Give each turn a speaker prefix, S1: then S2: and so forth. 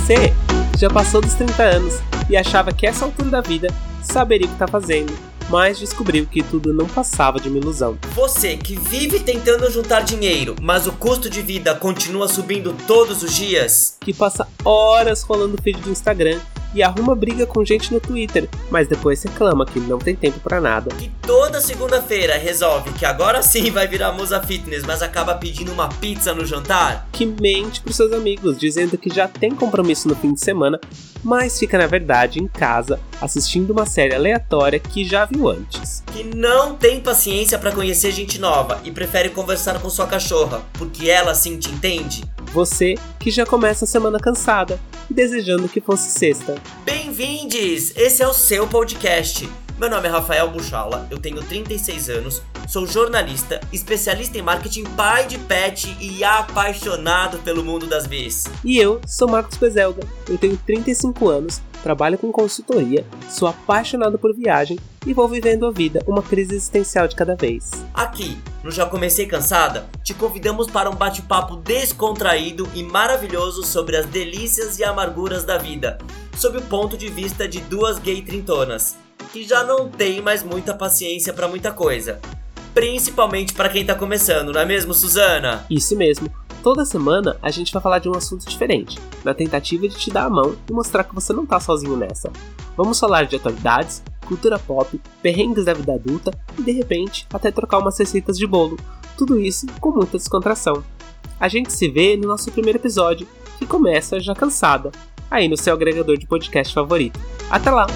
S1: você já passou dos 30 anos e achava que essa altura da vida saberia o que está fazendo, mas descobriu que tudo não passava de uma ilusão.
S2: Você que vive tentando juntar dinheiro, mas o custo de vida continua subindo todos os dias.
S1: Que passa horas rolando feed do Instagram e arruma briga com gente no Twitter, mas depois reclama que não tem tempo para nada.
S2: Que toda segunda-feira resolve que agora sim vai virar musa fitness, mas acaba pedindo uma pizza no jantar.
S1: Que mente pros seus amigos dizendo que já tem compromisso no fim de semana, mas fica na verdade em casa assistindo uma série aleatória que já viu antes.
S2: Que não tem paciência para conhecer gente nova e prefere conversar com sua cachorra, porque ela sim te entende.
S1: Você que já começa a semana cansada desejando que fosse sexta.
S2: Bem-vindes! Esse é o seu podcast. Meu nome é Rafael Buchala, eu tenho 36 anos, sou jornalista, especialista em marketing, pai de pet e apaixonado pelo mundo das Bs.
S1: E eu sou Marcos Bezelga, eu tenho 35 anos, trabalho com consultoria, sou apaixonado por viagem e vou vivendo a vida uma crise existencial de cada vez.
S2: Aqui, no Já Comecei Cansada, te convidamos para um bate-papo descontraído e maravilhoso sobre as delícias e amarguras da vida, sob o ponto de vista de duas gay trintonas, que já não tem mais muita paciência para muita coisa. Principalmente para quem tá começando, não é mesmo, Suzana?
S1: Isso mesmo. Toda semana a gente vai falar de um assunto diferente, na tentativa de te dar a mão e mostrar que você não tá sozinho nessa. Vamos falar de atualidades, cultura pop, perrengues da vida adulta e de repente até trocar umas receitas de bolo. Tudo isso com muita descontração. A gente se vê no nosso primeiro episódio, que começa já cansada, aí no seu agregador de podcast favorito. Até lá!